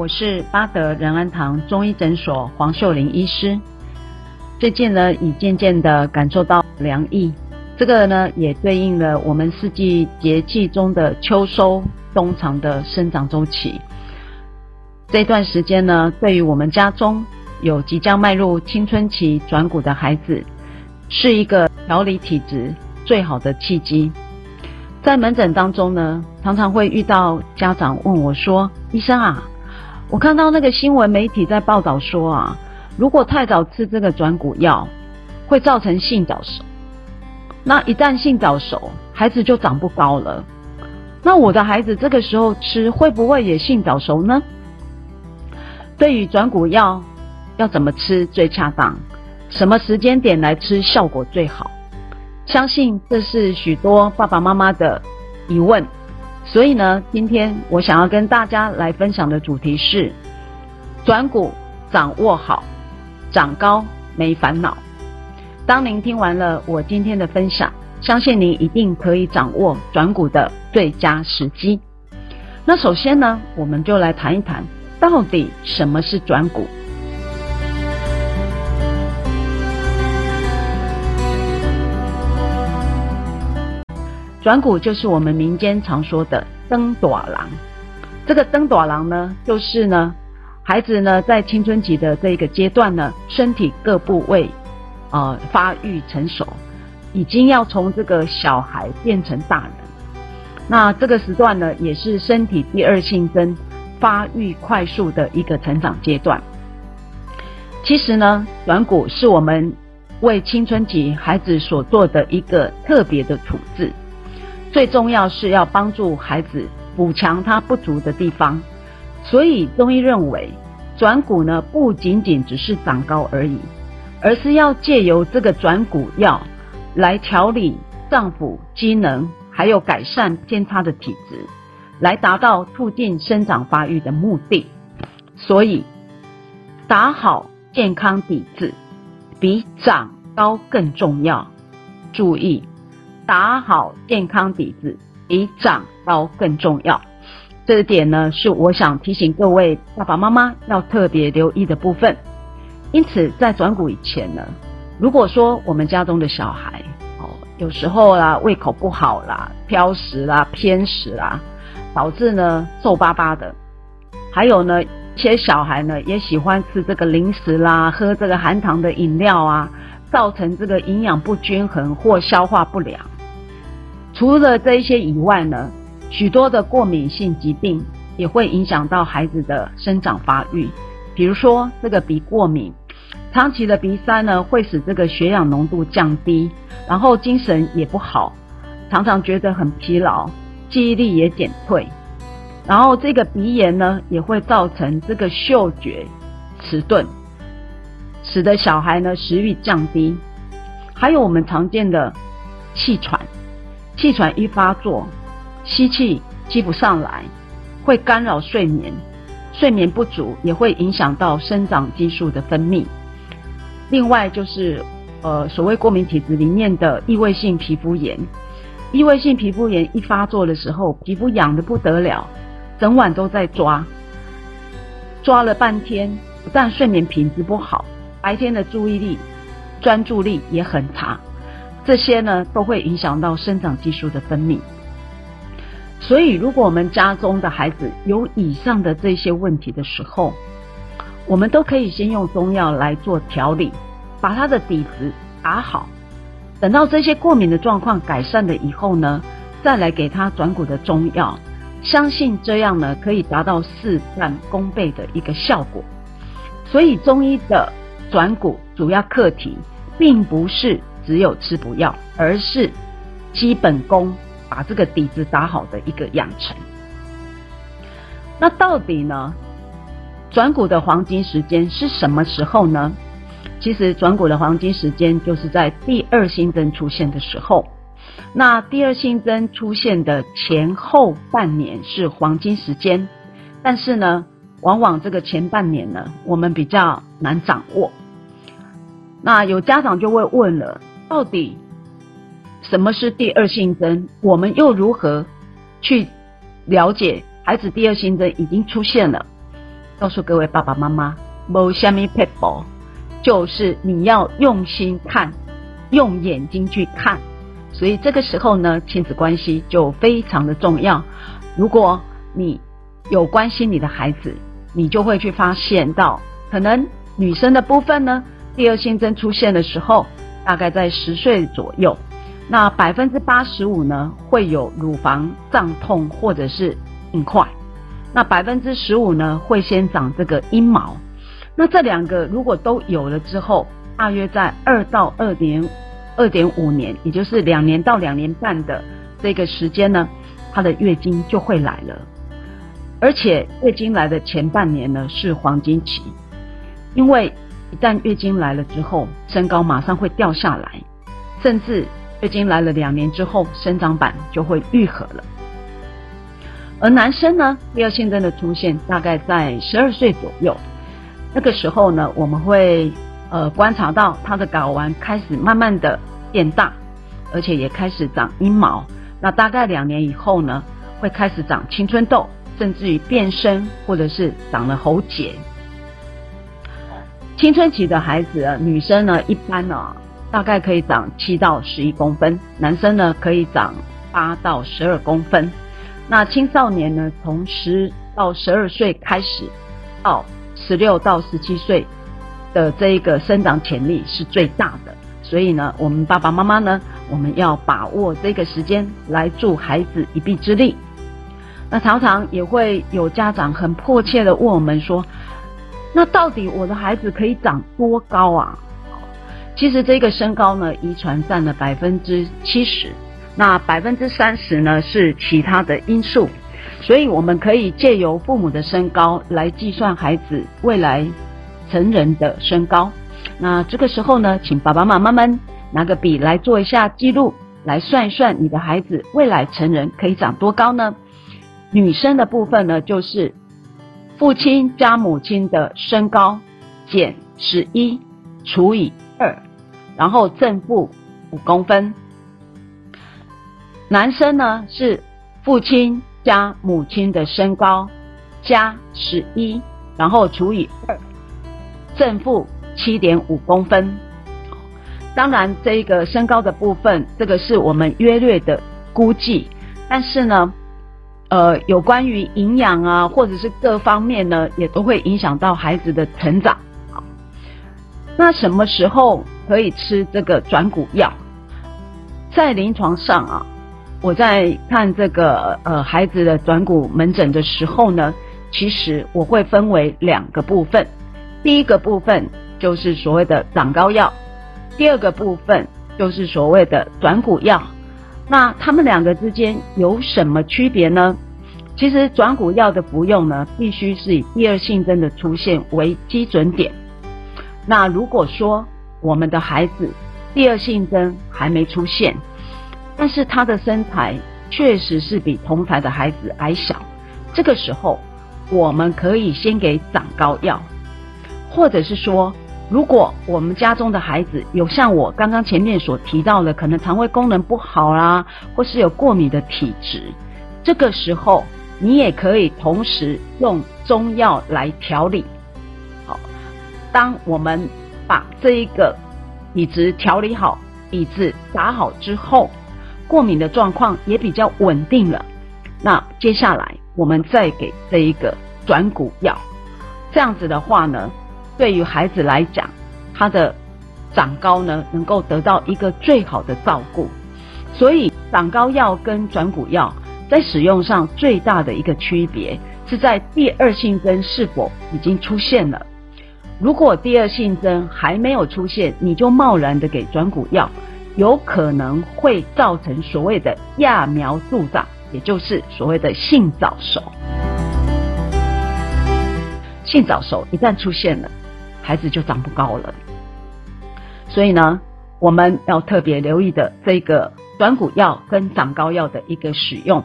我是巴德仁安堂中医诊所黄秀玲医师。最近呢，已渐渐的感受到凉意，这个呢也对应了我们四季节气中的秋收冬藏的生长周期。这段时间呢，对于我们家中有即将迈入青春期转骨的孩子，是一个调理体质最好的契机。在门诊当中呢，常常会遇到家长问我说：“医生啊，我看到那个新闻媒体在报道说啊，如果太早吃这个转骨药，会造成性早熟。那一旦性早熟，孩子就长不高了。那我的孩子这个时候吃，会不会也性早熟呢？”对于转骨药要怎么吃最恰当，什么时间点来吃效果最好？相信这是许多爸爸妈妈的疑问，所以呢，今天我想要跟大家来分享的主题是转股掌握好，长高没烦恼。当您听完了我今天的分享，相信您一定可以掌握转股的最佳时机。那首先呢，我们就来谈一谈，到底什么是转股？转骨就是我们民间常说的登短郎。这个登短郎呢，就是呢，孩子呢在青春期的这个阶段呢，身体各部位、呃、发育成熟，已经要从这个小孩变成大人。那这个时段呢，也是身体第二性征发育快速的一个成长阶段。其实呢，软骨是我们为青春期孩子所做的一个特别的处置。最重要是要帮助孩子补强他不足的地方，所以中医认为转骨呢不仅仅只是长高而已，而是要借由这个转骨药来调理脏腑机能，还有改善偏差的体质，来达到促进生长发育的目的。所以打好健康底子比长高更重要。注意。打好健康底子比长高更重要，这一点呢是我想提醒各位爸爸妈妈要特别留意的部分。因此，在转骨以前呢，如果说我们家中的小孩哦，有时候啦胃口不好啦、挑食啦、偏食啦，导致呢瘦巴巴的，还有呢一些小孩呢也喜欢吃这个零食啦、喝这个含糖的饮料啊，造成这个营养不均衡或消化不良。除了这一些以外呢，许多的过敏性疾病也会影响到孩子的生长发育。比如说这个鼻过敏，长期的鼻塞呢，会使这个血氧浓度降低，然后精神也不好，常常觉得很疲劳，记忆力也减退。然后这个鼻炎呢，也会造成这个嗅觉迟钝，使得小孩呢食欲降低。还有我们常见的气喘。气喘一发作，吸气吸不上来，会干扰睡眠，睡眠不足也会影响到生长激素的分泌。另外就是呃所谓过敏体质里面的异位性皮肤炎，异位性皮肤炎一发作的时候，皮肤痒得不得了，整晚都在抓，抓了半天，不但睡眠品质不好，白天的注意力、专注力也很差。这些呢都会影响到生长激素的分泌，所以如果我们家中的孩子有以上的这些问题的时候，我们都可以先用中药来做调理，把他的底子打好。等到这些过敏的状况改善了以后呢，再来给他转骨的中药，相信这样呢可以达到事半功倍的一个效果。所以中医的转骨主要课题并不是。只有吃不药，而是基本功把这个底子打好的一个养成。那到底呢？转股的黄金时间是什么时候呢？其实转股的黄金时间就是在第二新增出现的时候。那第二新增出现的前后半年是黄金时间，但是呢，往往这个前半年呢，我们比较难掌握。那有家长就会问了，到底什么是第二性征？我们又如何去了解孩子第二性征已经出现了？告诉各位爸爸妈妈，某虾米 people，就是你要用心看，用眼睛去看。所以这个时候呢，亲子关系就非常的重要。如果你有关心你的孩子，你就会去发现到，可能女生的部分呢。第二性征出现的时候，大概在十岁左右，那百分之八十五呢会有乳房胀痛或者是硬块，那百分之十五呢会先长这个阴毛，那这两个如果都有了之后，大约在二到二点二点五年，也就是两年到两年半的这个时间呢，她的月经就会来了，而且月经来的前半年呢是黄金期，因为。一旦月经来了之后，身高马上会掉下来，甚至月经来了两年之后，生长板就会愈合了。而男生呢，第二性征的出现大概在十二岁左右，那个时候呢，我们会呃观察到他的睾丸开始慢慢的变大，而且也开始长阴毛。那大概两年以后呢，会开始长青春痘，甚至于变身或者是长了喉结。青春期的孩子，女生呢一般呢大概可以长七到十一公分，男生呢可以长八到十二公分。那青少年呢，从十到十二岁开始，到十六到十七岁的这一个生长潜力是最大的。所以呢，我们爸爸妈妈呢，我们要把握这个时间来助孩子一臂之力。那常常也会有家长很迫切的问我们说。那到底我的孩子可以长多高啊？其实这个身高呢，遗传占了百分之七十，那百分之三十呢是其他的因素，所以我们可以借由父母的身高来计算孩子未来成人的身高。那这个时候呢，请爸爸妈妈们拿个笔来做一下记录，来算一算你的孩子未来成人可以长多高呢？女生的部分呢，就是。父亲加母亲的身高减十一除以二，然后正负五公分。男生呢是父亲加母亲的身高加十一，然后除以二，正负七点五公分。当然，这个身高的部分，这个是我们约略的估计，但是呢。呃，有关于营养啊，或者是各方面呢，也都会影响到孩子的成长。好，那什么时候可以吃这个转骨药？在临床上啊，我在看这个呃孩子的转骨门诊的时候呢，其实我会分为两个部分。第一个部分就是所谓的长高药，第二个部分就是所谓的转骨药。那他们两个之间有什么区别呢？其实转骨药的服用呢，必须是以第二性征的出现为基准点。那如果说我们的孩子第二性征还没出现，但是他的身材确实是比同台的孩子矮小，这个时候我们可以先给长高药，或者是说。如果我们家中的孩子有像我刚刚前面所提到的，可能肠胃功能不好啦，或是有过敏的体质，这个时候你也可以同时用中药来调理。好，当我们把这一个体质调理好，椅子打好之后，过敏的状况也比较稳定了。那接下来我们再给这一个转骨药，这样子的话呢？对于孩子来讲，他的长高呢，能够得到一个最好的照顾。所以，长高药跟转骨药在使用上最大的一个区别，是在第二性征是否已经出现了。如果第二性征还没有出现，你就贸然的给转骨药，有可能会造成所谓的揠苗助长，也就是所谓的性早熟。性早熟一旦出现了，孩子就长不高了。所以呢，我们要特别留意的这个转骨药跟长高药的一个使用。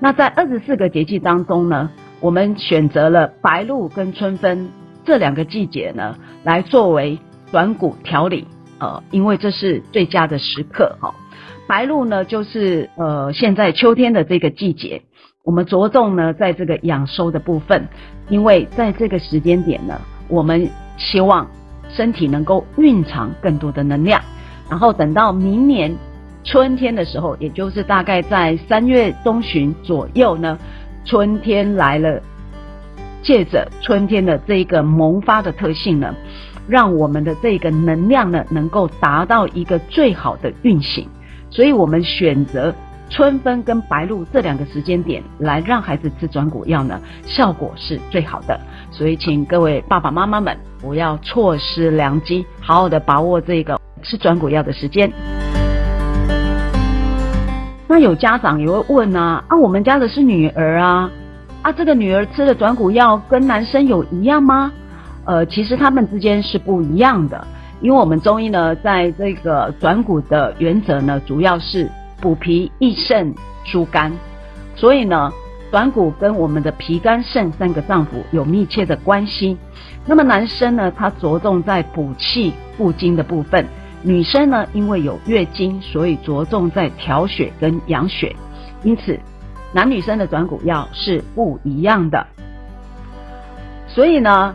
那在二十四个节气当中呢，我们选择了白露跟春分这两个季节呢，来作为转骨调理。呃，因为这是最佳的时刻哈。白露呢，就是呃现在秋天的这个季节，我们着重呢在这个养收的部分，因为在这个时间点呢，我们希望身体能够蕴藏更多的能量，然后等到明年春天的时候，也就是大概在三月中旬左右呢，春天来了，借着春天的这一个萌发的特性呢。让我们的这个能量呢，能够达到一个最好的运行，所以我们选择春分跟白露这两个时间点来让孩子吃转骨药呢，效果是最好的。所以，请各位爸爸妈妈们不要错失良机，好好的把握这个吃转骨药的时间。那有家长也会问啊，啊，我们家的是女儿啊，啊，这个女儿吃的转骨药跟男生有一样吗？呃，其实他们之间是不一样的，因为我们中医呢，在这个转骨的原则呢，主要是补脾益肾疏肝，所以呢，转骨跟我们的脾肝肾三个脏腑有密切的关系。那么男生呢，他着重在补气固精的部分；女生呢，因为有月经，所以着重在调血跟养血。因此，男女生的转骨药是不一样的。所以呢。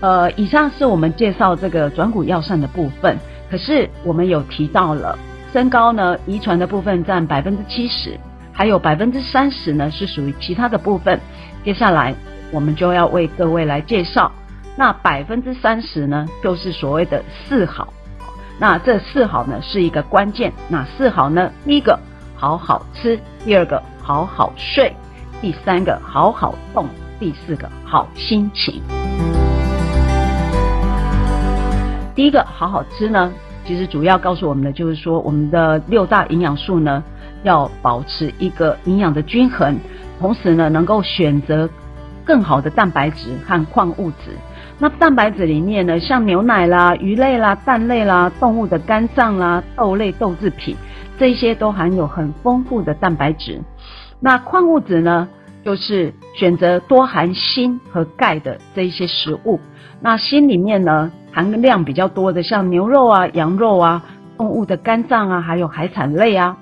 呃，以上是我们介绍这个转骨药膳的部分。可是我们有提到了身高呢，遗传的部分占百分之七十，还有百分之三十呢是属于其他的部分。接下来我们就要为各位来介绍，那百分之三十呢就是所谓的四好。那这四好呢是一个关键。那四好呢，第一个好好吃，第二个好好睡，第三个好好动，第四个好心情。第一个好好吃呢，其实主要告诉我们的就是说，我们的六大营养素呢要保持一个营养的均衡，同时呢能够选择更好的蛋白质和矿物质。那蛋白质里面呢，像牛奶啦、鱼类啦、蛋类啦、动物的肝脏啦、豆类豆制品，这些都含有很丰富的蛋白质。那矿物质呢，就是选择多含锌和钙的这一些食物。那锌里面呢？含量比较多的，像牛肉啊、羊肉啊、动物的肝脏啊，还有海产类啊。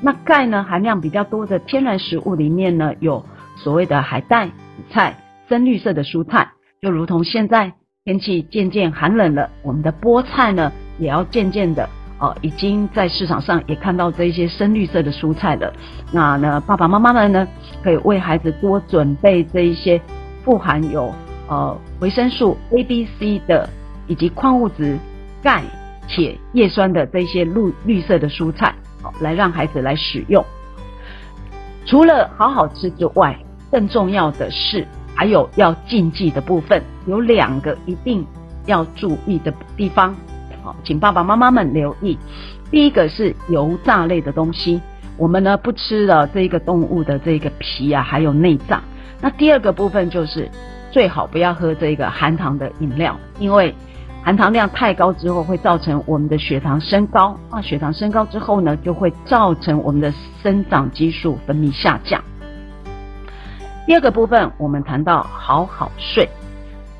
那钙呢，含量比较多的天然食物里面呢，有所谓的海带、紫菜、深绿色的蔬菜，就如同现在天气渐渐寒冷了，我们的菠菜呢，也要渐渐的哦，已经在市场上也看到这一些深绿色的蔬菜了。那呢，爸爸妈妈们呢，可以为孩子多准备这一些富含有呃维生素 A、B、C 的。以及矿物质、钙、铁、叶酸的这些绿绿色的蔬菜，好来让孩子来使用。除了好好吃之外，更重要的是还有要禁忌的部分，有两个一定要注意的地方。好，请爸爸妈妈们留意。第一个是油炸类的东西，我们呢不吃了这个动物的这个皮啊，还有内脏。那第二个部分就是最好不要喝这个含糖的饮料，因为。含糖量太高之后，会造成我们的血糖升高啊，血糖升高之后呢，就会造成我们的生长激素分泌下降。第二个部分，我们谈到好好睡，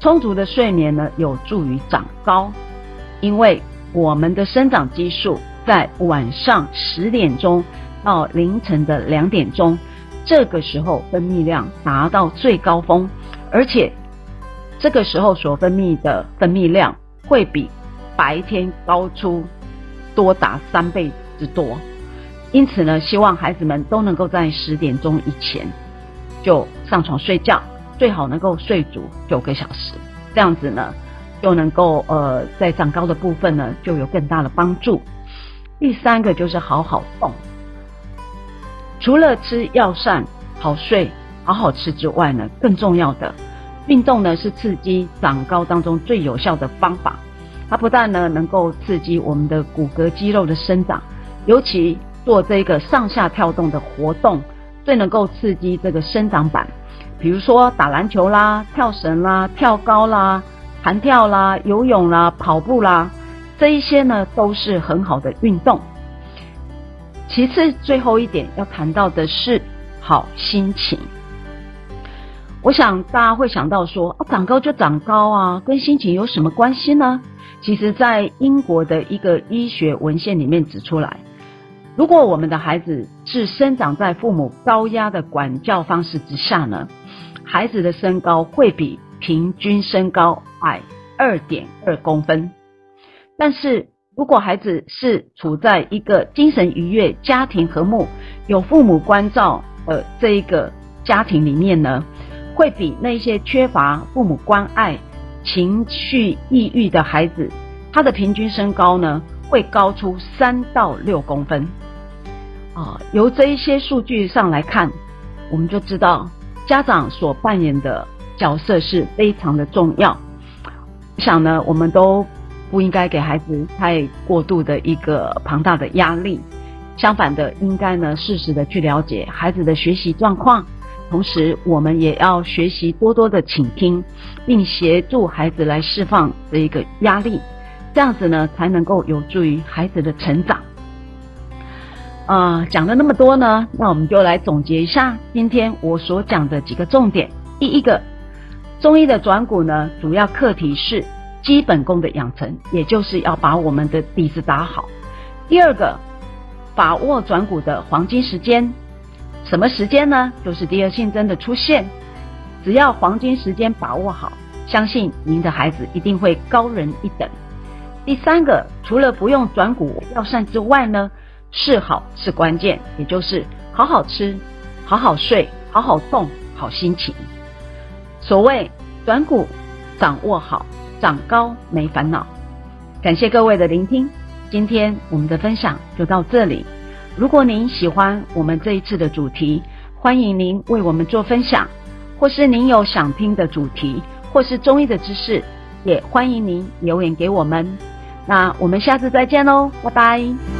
充足的睡眠呢，有助于长高，因为我们的生长激素在晚上十点钟到凌晨的两点钟，这个时候分泌量达到最高峰，而且这个时候所分泌的分泌量。会比白天高出多达三倍之多，因此呢，希望孩子们都能够在十点钟以前就上床睡觉，最好能够睡足九个小时，这样子呢，又能够呃在长高的部分呢就有更大的帮助。第三个就是好好动，除了吃药膳、好睡、好好吃之外呢，更重要的。运动呢是刺激长高当中最有效的方法，它不但呢能够刺激我们的骨骼肌肉的生长，尤其做这个上下跳动的活动，最能够刺激这个生长板，比如说打篮球啦、跳绳啦、跳高啦、弹跳啦、游泳啦、跑步啦，这一些呢都是很好的运动。其次，最后一点要谈到的是好心情。我想大家会想到说，啊，长高就长高啊，跟心情有什么关系呢？其实，在英国的一个医学文献里面指出来，如果我们的孩子是生长在父母高压的管教方式之下呢，孩子的身高会比平均身高矮二点二公分。但是如果孩子是处在一个精神愉悦、家庭和睦、有父母关照的这一个家庭里面呢，会比那些缺乏父母关爱、情绪抑郁的孩子，他的平均身高呢会高出三到六公分。啊，由这一些数据上来看，我们就知道家长所扮演的角色是非常的重要。我想呢，我们都不应该给孩子太过度的一个庞大的压力，相反的，应该呢适时的去了解孩子的学习状况。同时，我们也要学习多多的倾听，并协助孩子来释放这一个压力，这样子呢，才能够有助于孩子的成长。啊，讲了那么多呢，那我们就来总结一下今天我所讲的几个重点。第一个，中医的转骨呢，主要课题是基本功的养成，也就是要把我们的底子打好。第二个，把握转骨的黄金时间。什么时间呢？就是第二性征的出现。只要黄金时间把握好，相信您的孩子一定会高人一等。第三个，除了不用转骨药膳之外呢，是好是关键，也就是好好吃、好好睡、好好动、好心情。所谓转股掌握好，长高没烦恼。感谢各位的聆听，今天我们的分享就到这里。如果您喜欢我们这一次的主题，欢迎您为我们做分享，或是您有想听的主题，或是中医的知识，也欢迎您留言给我们。那我们下次再见喽，拜拜。